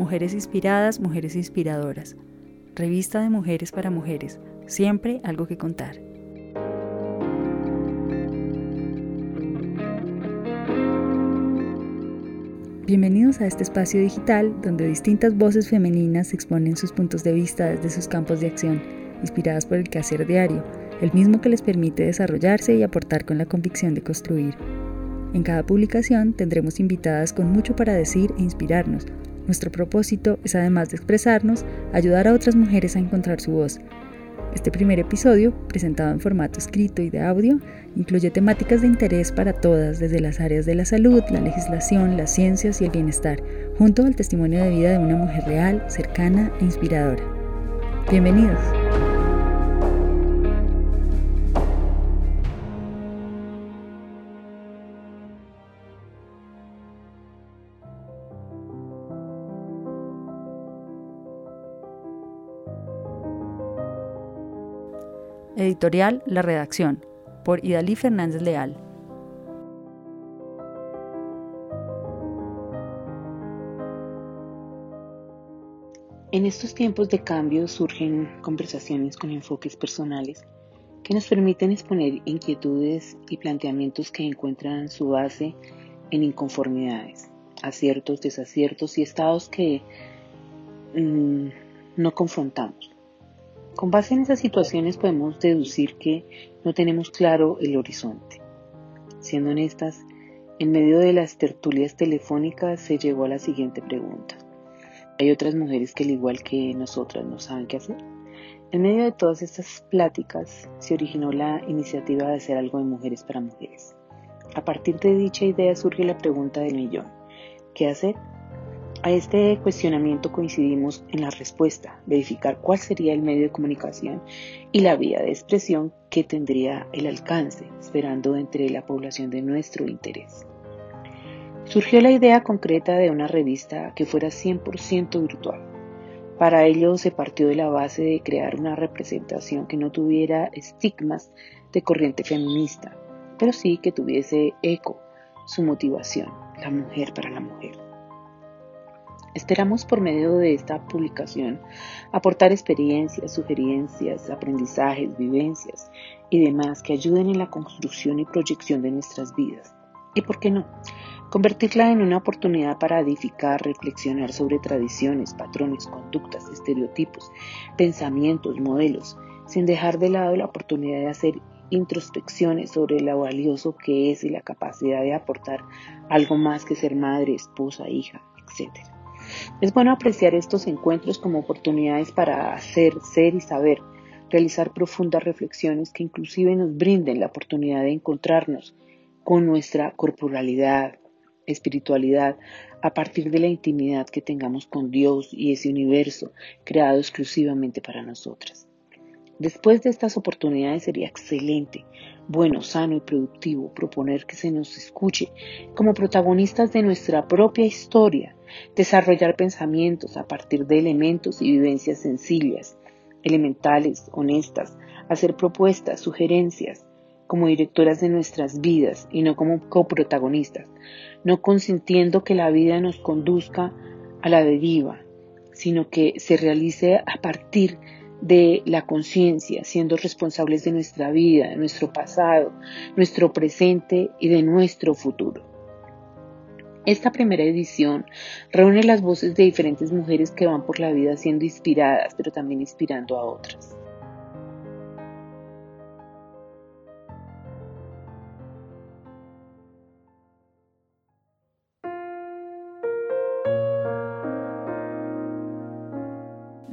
Mujeres inspiradas, mujeres inspiradoras. Revista de mujeres para mujeres. Siempre algo que contar. Bienvenidos a este espacio digital donde distintas voces femeninas exponen sus puntos de vista desde sus campos de acción, inspiradas por el quehacer diario, el mismo que les permite desarrollarse y aportar con la convicción de construir. En cada publicación tendremos invitadas con mucho para decir e inspirarnos. Nuestro propósito es, además de expresarnos, ayudar a otras mujeres a encontrar su voz. Este primer episodio, presentado en formato escrito y de audio, incluye temáticas de interés para todas, desde las áreas de la salud, la legislación, las ciencias y el bienestar, junto al testimonio de vida de una mujer real, cercana e inspiradora. Bienvenidos. Editorial La Redacción, por Idalí Fernández Leal. En estos tiempos de cambio surgen conversaciones con enfoques personales que nos permiten exponer inquietudes y planteamientos que encuentran su base en inconformidades, aciertos, desaciertos y estados que mm, no confrontamos. Con base en esas situaciones podemos deducir que no tenemos claro el horizonte. Siendo honestas, en medio de las tertulias telefónicas se llegó a la siguiente pregunta. ¿Hay otras mujeres que al igual que nosotras no saben qué hacer? En medio de todas estas pláticas se originó la iniciativa de hacer algo de mujeres para mujeres. A partir de dicha idea surge la pregunta del millón. ¿Qué hacer? A este cuestionamiento coincidimos en la respuesta, verificar cuál sería el medio de comunicación y la vía de expresión que tendría el alcance, esperando entre la población de nuestro interés. Surgió la idea concreta de una revista que fuera 100% virtual. Para ello se partió de la base de crear una representación que no tuviera estigmas de corriente feminista, pero sí que tuviese eco, su motivación, la mujer para la mujer. Esperamos por medio de esta publicación aportar experiencias, sugerencias, aprendizajes, vivencias y demás que ayuden en la construcción y proyección de nuestras vidas. ¿Y por qué no? Convertirla en una oportunidad para edificar, reflexionar sobre tradiciones, patrones, conductas, estereotipos, pensamientos, modelos, sin dejar de lado la oportunidad de hacer introspecciones sobre lo valioso que es y la capacidad de aportar algo más que ser madre, esposa, hija, etc. Es bueno apreciar estos encuentros como oportunidades para hacer, ser y saber, realizar profundas reflexiones que inclusive nos brinden la oportunidad de encontrarnos con nuestra corporalidad, espiritualidad, a partir de la intimidad que tengamos con Dios y ese universo creado exclusivamente para nosotras. Después de estas oportunidades sería excelente, bueno, sano y productivo proponer que se nos escuche. Como protagonistas de nuestra propia historia desarrollar pensamientos a partir de elementos y vivencias sencillas, elementales, honestas, hacer propuestas, sugerencias, como directoras de nuestras vidas y no como coprotagonistas, no consintiendo que la vida nos conduzca a la deriva, sino que se realice a partir de la conciencia, siendo responsables de nuestra vida, de nuestro pasado, nuestro presente y de nuestro futuro. Esta primera edición reúne las voces de diferentes mujeres que van por la vida siendo inspiradas, pero también inspirando a otras.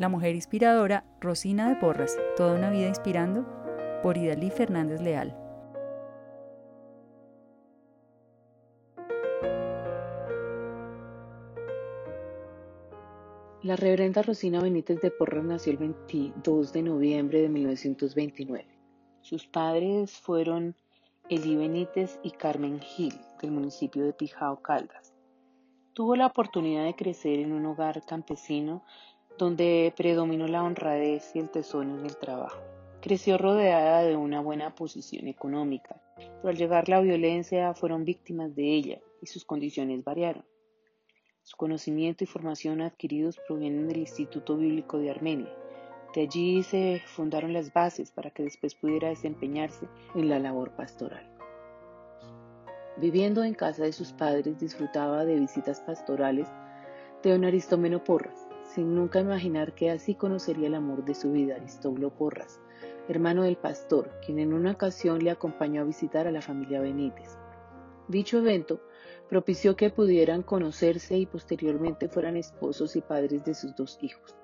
La mujer inspiradora, Rosina de Porras, toda una vida inspirando, por Idalí Fernández Leal. La reverenda Rosina Benítez de Porras nació el 22 de noviembre de 1929. Sus padres fueron Eli Benítez y Carmen Gil, del municipio de Pijao, Caldas. Tuvo la oportunidad de crecer en un hogar campesino donde predominó la honradez y el tesón en el trabajo. Creció rodeada de una buena posición económica, pero al llegar la violencia fueron víctimas de ella y sus condiciones variaron. Su conocimiento y formación adquiridos provienen del Instituto Bíblico de Armenia. De allí se fundaron las bases para que después pudiera desempeñarse en la labor pastoral. Viviendo en casa de sus padres, disfrutaba de visitas pastorales de don Aristómeno Porras, sin nunca imaginar que así conocería el amor de su vida, Aristóbulo Porras, hermano del pastor, quien en una ocasión le acompañó a visitar a la familia Benítez. Dicho evento propició que pudieran conocerse y posteriormente fueran esposos y padres de sus dos hijos.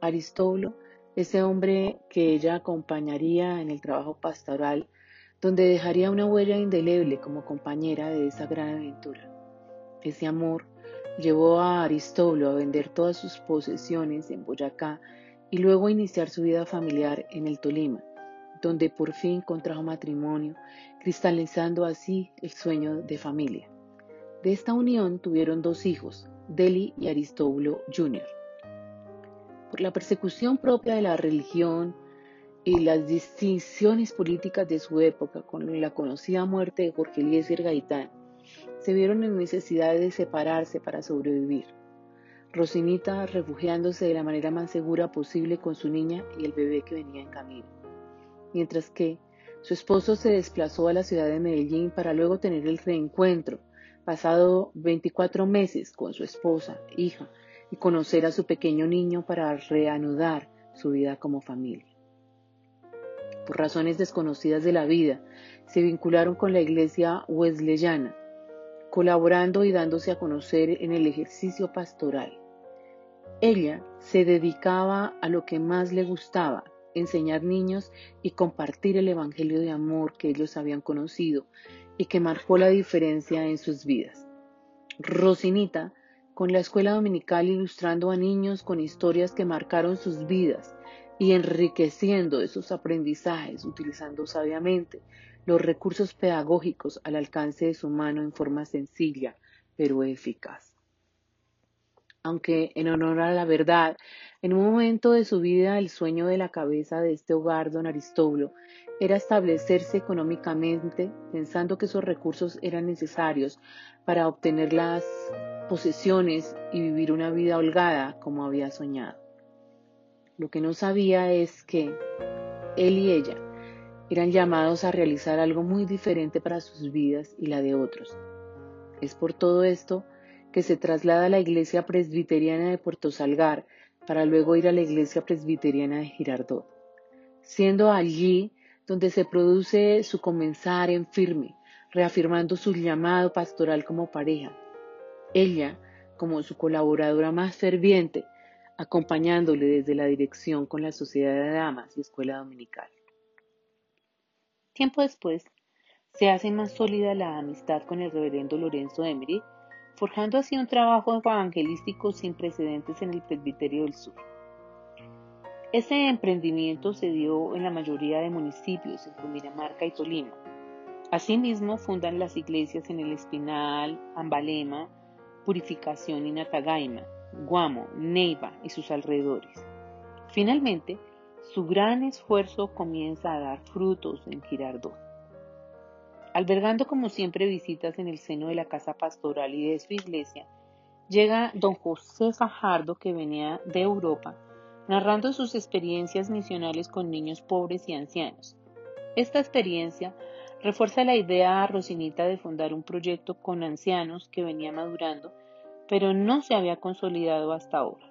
Aristóbulo, ese hombre que ella acompañaría en el trabajo pastoral, donde dejaría una huella indeleble como compañera de esa gran aventura. Ese amor llevó a Aristóbulo a vender todas sus posesiones en Boyacá y luego a iniciar su vida familiar en el Tolima, donde por fin contrajo matrimonio, cristalizando así el sueño de familia. De esta unión tuvieron dos hijos, Deli y Aristóbulo Jr. Por la persecución propia de la religión y las distinciones políticas de su época con la conocida muerte de Jorge Eliezer Gaitán, se vieron en necesidad de separarse para sobrevivir. Rosinita refugiándose de la manera más segura posible con su niña y el bebé que venía en camino. Mientras que su esposo se desplazó a la ciudad de Medellín para luego tener el reencuentro, pasado 24 meses con su esposa, hija, y conocer a su pequeño niño para reanudar su vida como familia. Por razones desconocidas de la vida, se vincularon con la iglesia wesleyana, colaborando y dándose a conocer en el ejercicio pastoral. Ella se dedicaba a lo que más le gustaba, enseñar niños y compartir el Evangelio de amor que ellos habían conocido y que marcó la diferencia en sus vidas. Rosinita, con la escuela dominical ilustrando a niños con historias que marcaron sus vidas y enriqueciendo esos aprendizajes, utilizando sabiamente los recursos pedagógicos al alcance de su mano en forma sencilla pero eficaz aunque en honor a la verdad, en un momento de su vida el sueño de la cabeza de este hogar, don Aristóbulo, era establecerse económicamente, pensando que esos recursos eran necesarios para obtener las posesiones y vivir una vida holgada como había soñado. Lo que no sabía es que él y ella eran llamados a realizar algo muy diferente para sus vidas y la de otros. Es por todo esto que se traslada a la iglesia presbiteriana de Puerto Salgar para luego ir a la iglesia presbiteriana de Girardot, siendo allí donde se produce su comenzar en firme, reafirmando su llamado pastoral como pareja. Ella, como su colaboradora más ferviente, acompañándole desde la dirección con la Sociedad de Damas y Escuela Dominical. Tiempo después, se hace más sólida la amistad con el reverendo Lorenzo Emery, forjando así un trabajo evangelístico sin precedentes en el Presbiterio del Sur. Ese emprendimiento se dio en la mayoría de municipios, en Cundinamarca y Tolima. Asimismo, fundan las iglesias en El Espinal, Ambalema, Purificación y Natagaima, Guamo, Neiva y sus alrededores. Finalmente, su gran esfuerzo comienza a dar frutos en Girardot. Albergando como siempre visitas en el seno de la casa pastoral y de su iglesia, llega don José Fajardo que venía de Europa, narrando sus experiencias misionales con niños pobres y ancianos. Esta experiencia refuerza la idea a Rosinita de fundar un proyecto con ancianos que venía madurando, pero no se había consolidado hasta ahora.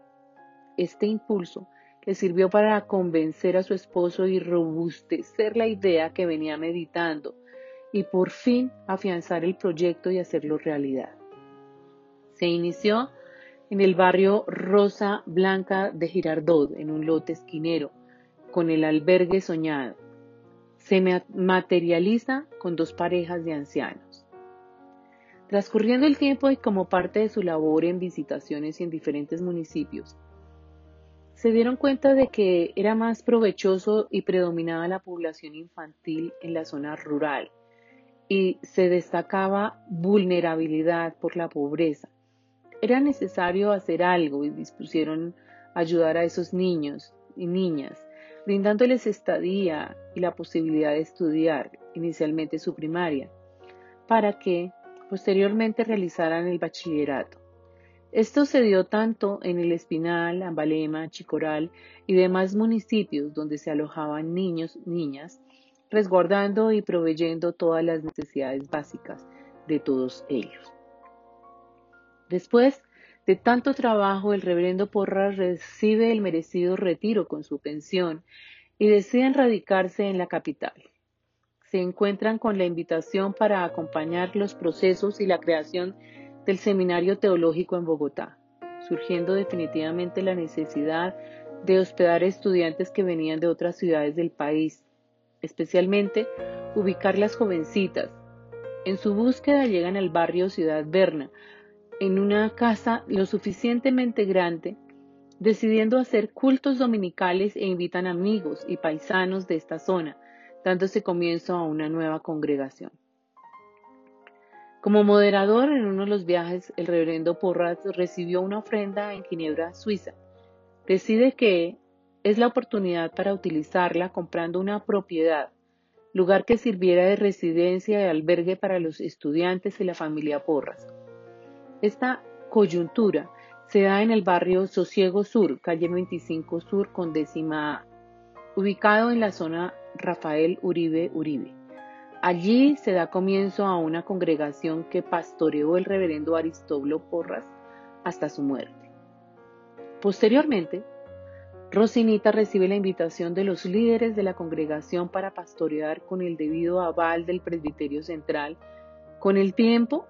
Este impulso le sirvió para convencer a su esposo y robustecer la idea que venía meditando y por fin afianzar el proyecto y hacerlo realidad. Se inició en el barrio Rosa Blanca de Girardot, en un lote esquinero, con el albergue soñado. Se materializa con dos parejas de ancianos. Transcurriendo el tiempo y como parte de su labor en visitaciones en diferentes municipios, se dieron cuenta de que era más provechoso y predominaba la población infantil en la zona rural y se destacaba vulnerabilidad por la pobreza. Era necesario hacer algo y dispusieron ayudar a esos niños y niñas, brindándoles estadía y la posibilidad de estudiar inicialmente su primaria, para que posteriormente realizaran el bachillerato. Esto se dio tanto en el Espinal, Ambalema, Chicoral y demás municipios donde se alojaban niños, niñas, resguardando y proveyendo todas las necesidades básicas de todos ellos. Después de tanto trabajo, el reverendo Porras recibe el merecido retiro con su pensión y deciden radicarse en la capital. Se encuentran con la invitación para acompañar los procesos y la creación del Seminario Teológico en Bogotá, surgiendo definitivamente la necesidad de hospedar estudiantes que venían de otras ciudades del país, especialmente ubicar las jovencitas. En su búsqueda llegan al barrio Ciudad Berna, en una casa lo suficientemente grande, decidiendo hacer cultos dominicales e invitan amigos y paisanos de esta zona, dándose comienzo a una nueva congregación. Como moderador en uno de los viajes, el reverendo Porras recibió una ofrenda en Ginebra, Suiza. Decide que es la oportunidad para utilizarla comprando una propiedad, lugar que sirviera de residencia y albergue para los estudiantes y la familia Porras. Esta coyuntura se da en el barrio Sosiego Sur, calle 25 Sur con décima ubicado en la zona Rafael Uribe Uribe. Allí se da comienzo a una congregación que pastoreó el reverendo Aristóbulo Porras hasta su muerte. Posteriormente, Rosinita recibe la invitación de los líderes de la congregación para pastorear con el debido aval del presbiterio central. Con el tiempo,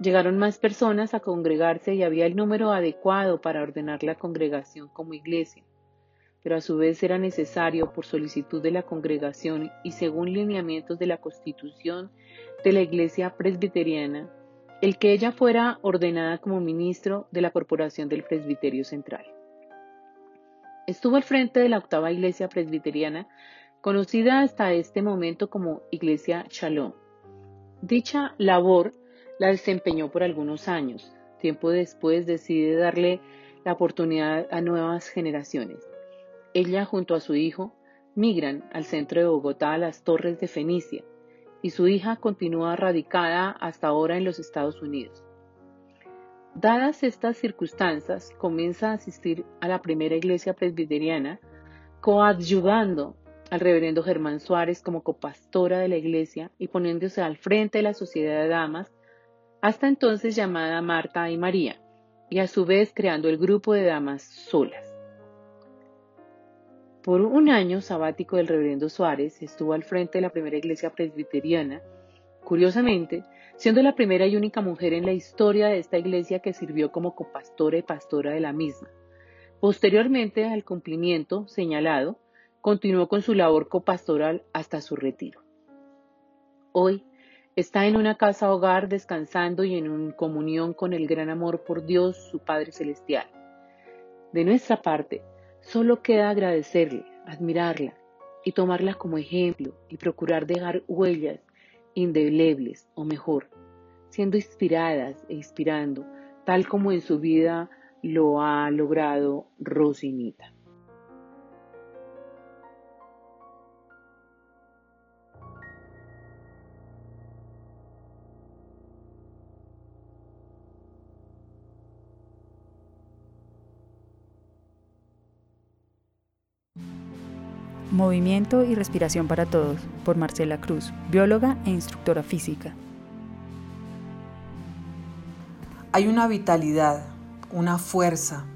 Llegaron más personas a congregarse y había el número adecuado para ordenar la congregación como iglesia, pero a su vez era necesario, por solicitud de la congregación y según lineamientos de la constitución de la iglesia presbiteriana, el que ella fuera ordenada como ministro de la corporación del presbiterio central. Estuvo al frente de la octava iglesia presbiteriana, conocida hasta este momento como Iglesia Shalom. Dicha labor la desempeñó por algunos años. Tiempo después decide darle la oportunidad a nuevas generaciones. Ella junto a su hijo migran al centro de Bogotá a las Torres de Fenicia y su hija continúa radicada hasta ahora en los Estados Unidos. Dadas estas circunstancias, comienza a asistir a la primera iglesia presbiteriana, coadyuvando al reverendo Germán Suárez como copastora de la iglesia y poniéndose al frente de la sociedad de damas hasta entonces llamada Marta y María, y a su vez creando el grupo de damas solas. Por un año sabático del reverendo Suárez estuvo al frente de la primera iglesia presbiteriana, curiosamente, siendo la primera y única mujer en la historia de esta iglesia que sirvió como copastora y pastora de la misma. Posteriormente al cumplimiento señalado, continuó con su labor copastoral hasta su retiro. Hoy, Está en una casa hogar descansando y en comunión con el gran amor por Dios, su Padre Celestial. De nuestra parte, solo queda agradecerle, admirarla y tomarla como ejemplo y procurar dejar huellas indelebles, o mejor, siendo inspiradas e inspirando, tal como en su vida lo ha logrado Rosinita. Movimiento y Respiración para Todos, por Marcela Cruz, bióloga e instructora física. Hay una vitalidad, una fuerza,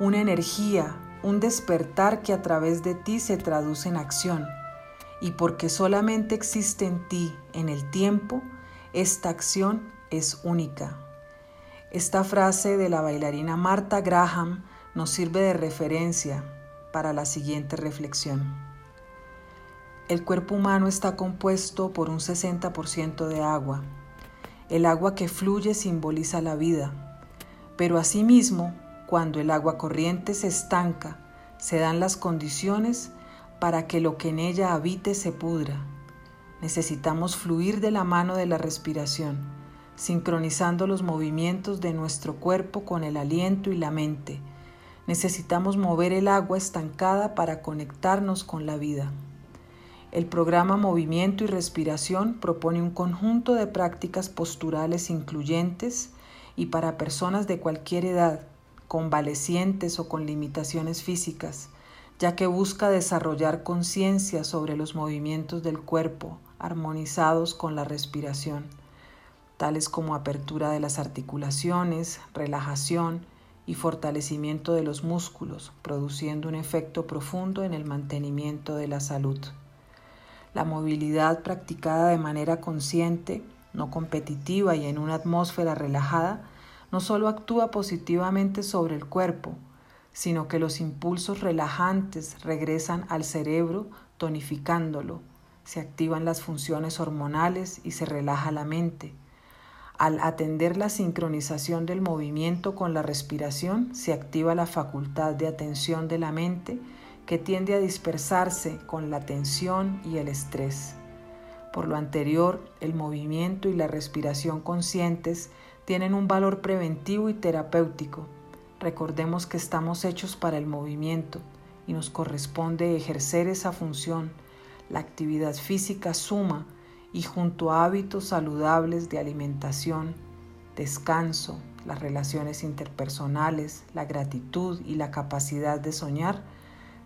una energía, un despertar que a través de ti se traduce en acción. Y porque solamente existe en ti, en el tiempo, esta acción es única. Esta frase de la bailarina Marta Graham nos sirve de referencia para la siguiente reflexión. El cuerpo humano está compuesto por un 60% de agua. El agua que fluye simboliza la vida, pero asimismo, cuando el agua corriente se estanca, se dan las condiciones para que lo que en ella habite se pudra. Necesitamos fluir de la mano de la respiración, sincronizando los movimientos de nuestro cuerpo con el aliento y la mente. Necesitamos mover el agua estancada para conectarnos con la vida. El programa Movimiento y Respiración propone un conjunto de prácticas posturales incluyentes y para personas de cualquier edad, convalecientes o con limitaciones físicas, ya que busca desarrollar conciencia sobre los movimientos del cuerpo armonizados con la respiración, tales como apertura de las articulaciones, relajación y fortalecimiento de los músculos, produciendo un efecto profundo en el mantenimiento de la salud. La movilidad practicada de manera consciente, no competitiva y en una atmósfera relajada, no solo actúa positivamente sobre el cuerpo, sino que los impulsos relajantes regresan al cerebro tonificándolo, se activan las funciones hormonales y se relaja la mente. Al atender la sincronización del movimiento con la respiración, se activa la facultad de atención de la mente que tiende a dispersarse con la tensión y el estrés. Por lo anterior, el movimiento y la respiración conscientes tienen un valor preventivo y terapéutico Recordemos que estamos hechos para el movimiento y nos corresponde ejercer esa función. La actividad física suma y junto a hábitos saludables de alimentación, descanso, las relaciones interpersonales, la gratitud y la capacidad de soñar,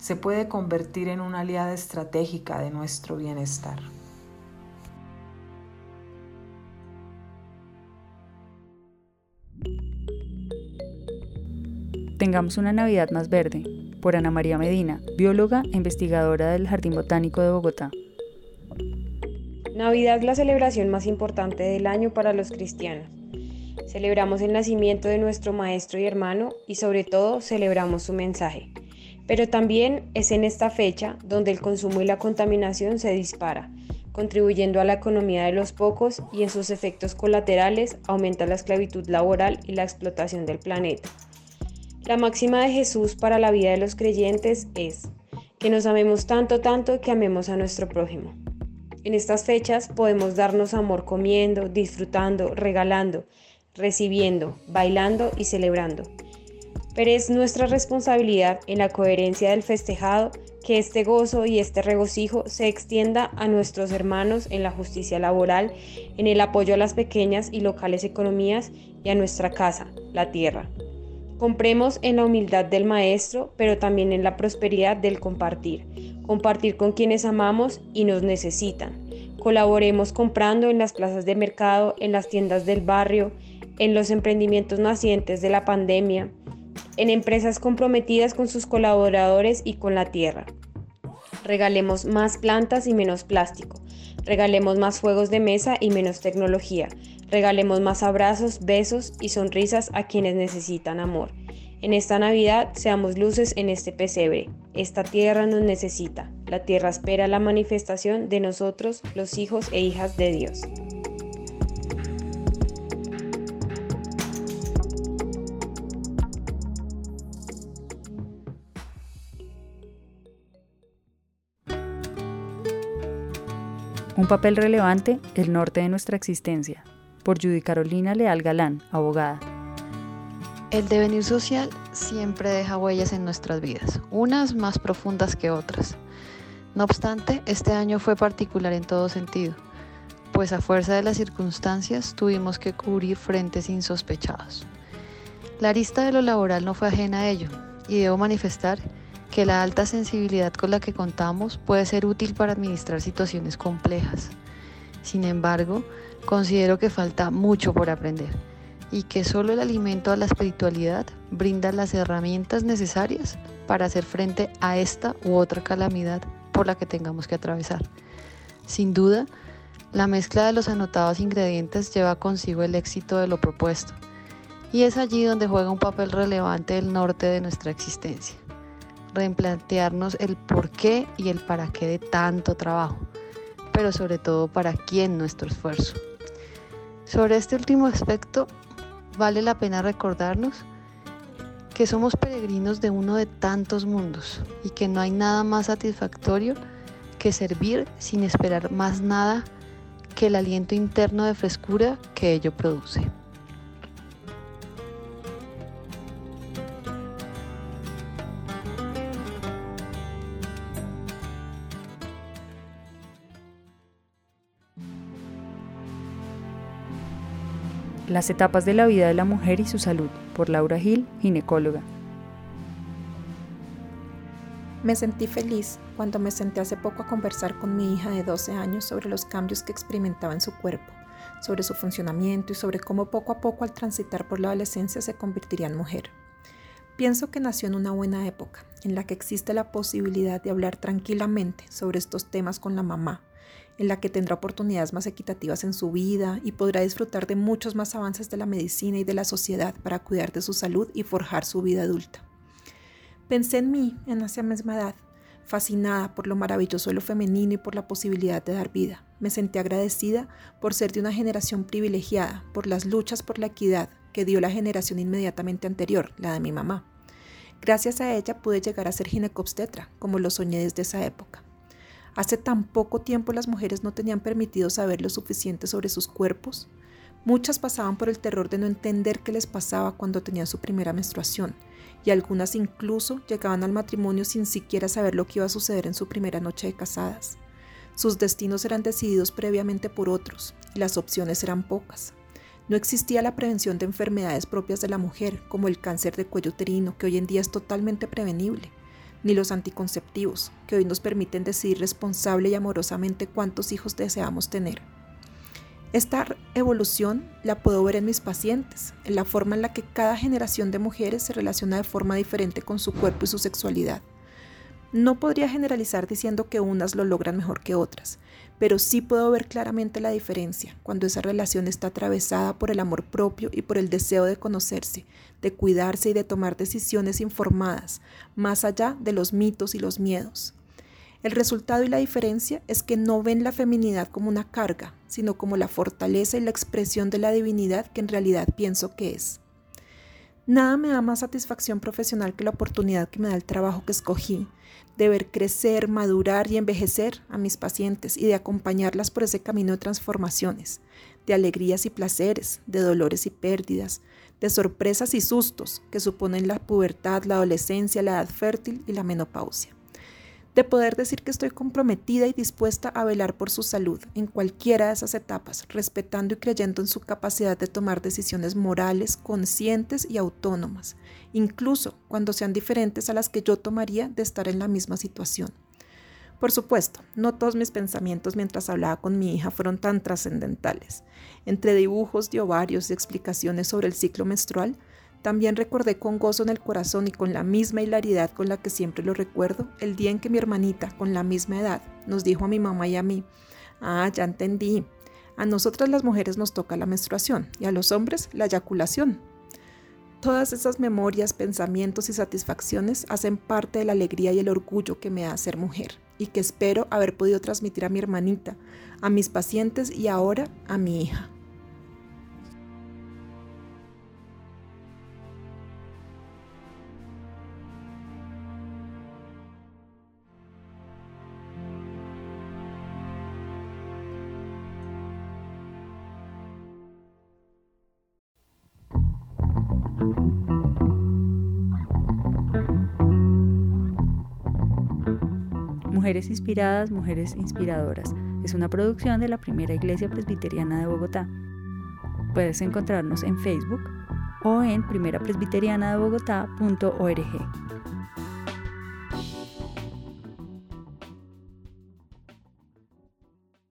se puede convertir en una aliada estratégica de nuestro bienestar. Tengamos una Navidad más verde, por Ana María Medina, bióloga e investigadora del Jardín Botánico de Bogotá. Navidad es la celebración más importante del año para los cristianos. Celebramos el nacimiento de nuestro Maestro y hermano y sobre todo celebramos su mensaje. Pero también es en esta fecha donde el consumo y la contaminación se dispara, contribuyendo a la economía de los pocos y en sus efectos colaterales aumenta la esclavitud laboral y la explotación del planeta. La máxima de Jesús para la vida de los creyentes es que nos amemos tanto, tanto que amemos a nuestro prójimo. En estas fechas podemos darnos amor comiendo, disfrutando, regalando, recibiendo, bailando y celebrando. Pero es nuestra responsabilidad en la coherencia del festejado que este gozo y este regocijo se extienda a nuestros hermanos en la justicia laboral, en el apoyo a las pequeñas y locales economías y a nuestra casa, la tierra. Compremos en la humildad del Maestro, pero también en la prosperidad del compartir. Compartir con quienes amamos y nos necesitan. Colaboremos comprando en las plazas de mercado, en las tiendas del barrio, en los emprendimientos nacientes de la pandemia, en empresas comprometidas con sus colaboradores y con la tierra. Regalemos más plantas y menos plástico. Regalemos más juegos de mesa y menos tecnología. Regalemos más abrazos, besos y sonrisas a quienes necesitan amor. En esta Navidad seamos luces en este pesebre. Esta tierra nos necesita. La tierra espera la manifestación de nosotros, los hijos e hijas de Dios. Un papel relevante, el norte de nuestra existencia por Judy Carolina Leal Galán, abogada. El devenir social siempre deja huellas en nuestras vidas, unas más profundas que otras. No obstante, este año fue particular en todo sentido, pues a fuerza de las circunstancias tuvimos que cubrir frentes insospechados. La arista de lo laboral no fue ajena a ello, y debo manifestar que la alta sensibilidad con la que contamos puede ser útil para administrar situaciones complejas. Sin embargo, Considero que falta mucho por aprender y que solo el alimento a la espiritualidad brinda las herramientas necesarias para hacer frente a esta u otra calamidad por la que tengamos que atravesar. Sin duda, la mezcla de los anotados ingredientes lleva consigo el éxito de lo propuesto, y es allí donde juega un papel relevante el norte de nuestra existencia. Replantearnos el por qué y el para qué de tanto trabajo, pero sobre todo para quién nuestro esfuerzo. Sobre este último aspecto, vale la pena recordarnos que somos peregrinos de uno de tantos mundos y que no hay nada más satisfactorio que servir sin esperar más nada que el aliento interno de frescura que ello produce. Las etapas de la vida de la mujer y su salud, por Laura Gil, ginecóloga. Me sentí feliz cuando me senté hace poco a conversar con mi hija de 12 años sobre los cambios que experimentaba en su cuerpo, sobre su funcionamiento y sobre cómo poco a poco al transitar por la adolescencia se convertiría en mujer. Pienso que nació en una buena época, en la que existe la posibilidad de hablar tranquilamente sobre estos temas con la mamá, en la que tendrá oportunidades más equitativas en su vida y podrá disfrutar de muchos más avances de la medicina y de la sociedad para cuidar de su salud y forjar su vida adulta. Pensé en mí en esa misma edad, fascinada por lo maravilloso de lo femenino y por la posibilidad de dar vida. Me sentí agradecida por ser de una generación privilegiada, por las luchas por la equidad que dio la generación inmediatamente anterior, la de mi mamá. Gracias a ella pude llegar a ser ginecobstetra, como lo soñé desde esa época. Hace tan poco tiempo las mujeres no tenían permitido saber lo suficiente sobre sus cuerpos. Muchas pasaban por el terror de no entender qué les pasaba cuando tenían su primera menstruación y algunas incluso llegaban al matrimonio sin siquiera saber lo que iba a suceder en su primera noche de casadas. Sus destinos eran decididos previamente por otros y las opciones eran pocas. No existía la prevención de enfermedades propias de la mujer, como el cáncer de cuello uterino, que hoy en día es totalmente prevenible, ni los anticonceptivos, que hoy nos permiten decidir responsable y amorosamente cuántos hijos deseamos tener. Esta evolución la puedo ver en mis pacientes, en la forma en la que cada generación de mujeres se relaciona de forma diferente con su cuerpo y su sexualidad. No podría generalizar diciendo que unas lo logran mejor que otras, pero sí puedo ver claramente la diferencia cuando esa relación está atravesada por el amor propio y por el deseo de conocerse, de cuidarse y de tomar decisiones informadas, más allá de los mitos y los miedos. El resultado y la diferencia es que no ven la feminidad como una carga, sino como la fortaleza y la expresión de la divinidad que en realidad pienso que es. Nada me da más satisfacción profesional que la oportunidad que me da el trabajo que escogí, de ver crecer, madurar y envejecer a mis pacientes y de acompañarlas por ese camino de transformaciones, de alegrías y placeres, de dolores y pérdidas, de sorpresas y sustos que suponen la pubertad, la adolescencia, la edad fértil y la menopausia de poder decir que estoy comprometida y dispuesta a velar por su salud en cualquiera de esas etapas, respetando y creyendo en su capacidad de tomar decisiones morales, conscientes y autónomas, incluso cuando sean diferentes a las que yo tomaría de estar en la misma situación. Por supuesto, no todos mis pensamientos mientras hablaba con mi hija fueron tan trascendentales. Entre dibujos de ovarios y explicaciones sobre el ciclo menstrual, también recordé con gozo en el corazón y con la misma hilaridad con la que siempre lo recuerdo el día en que mi hermanita, con la misma edad, nos dijo a mi mamá y a mí, ah, ya entendí, a nosotras las mujeres nos toca la menstruación y a los hombres la eyaculación. Todas esas memorias, pensamientos y satisfacciones hacen parte de la alegría y el orgullo que me da ser mujer y que espero haber podido transmitir a mi hermanita, a mis pacientes y ahora a mi hija. Mujeres Inspiradas, Mujeres Inspiradoras. Es una producción de la Primera Iglesia Presbiteriana de Bogotá. Puedes encontrarnos en Facebook o en primerapresbiterianadebogotá.org.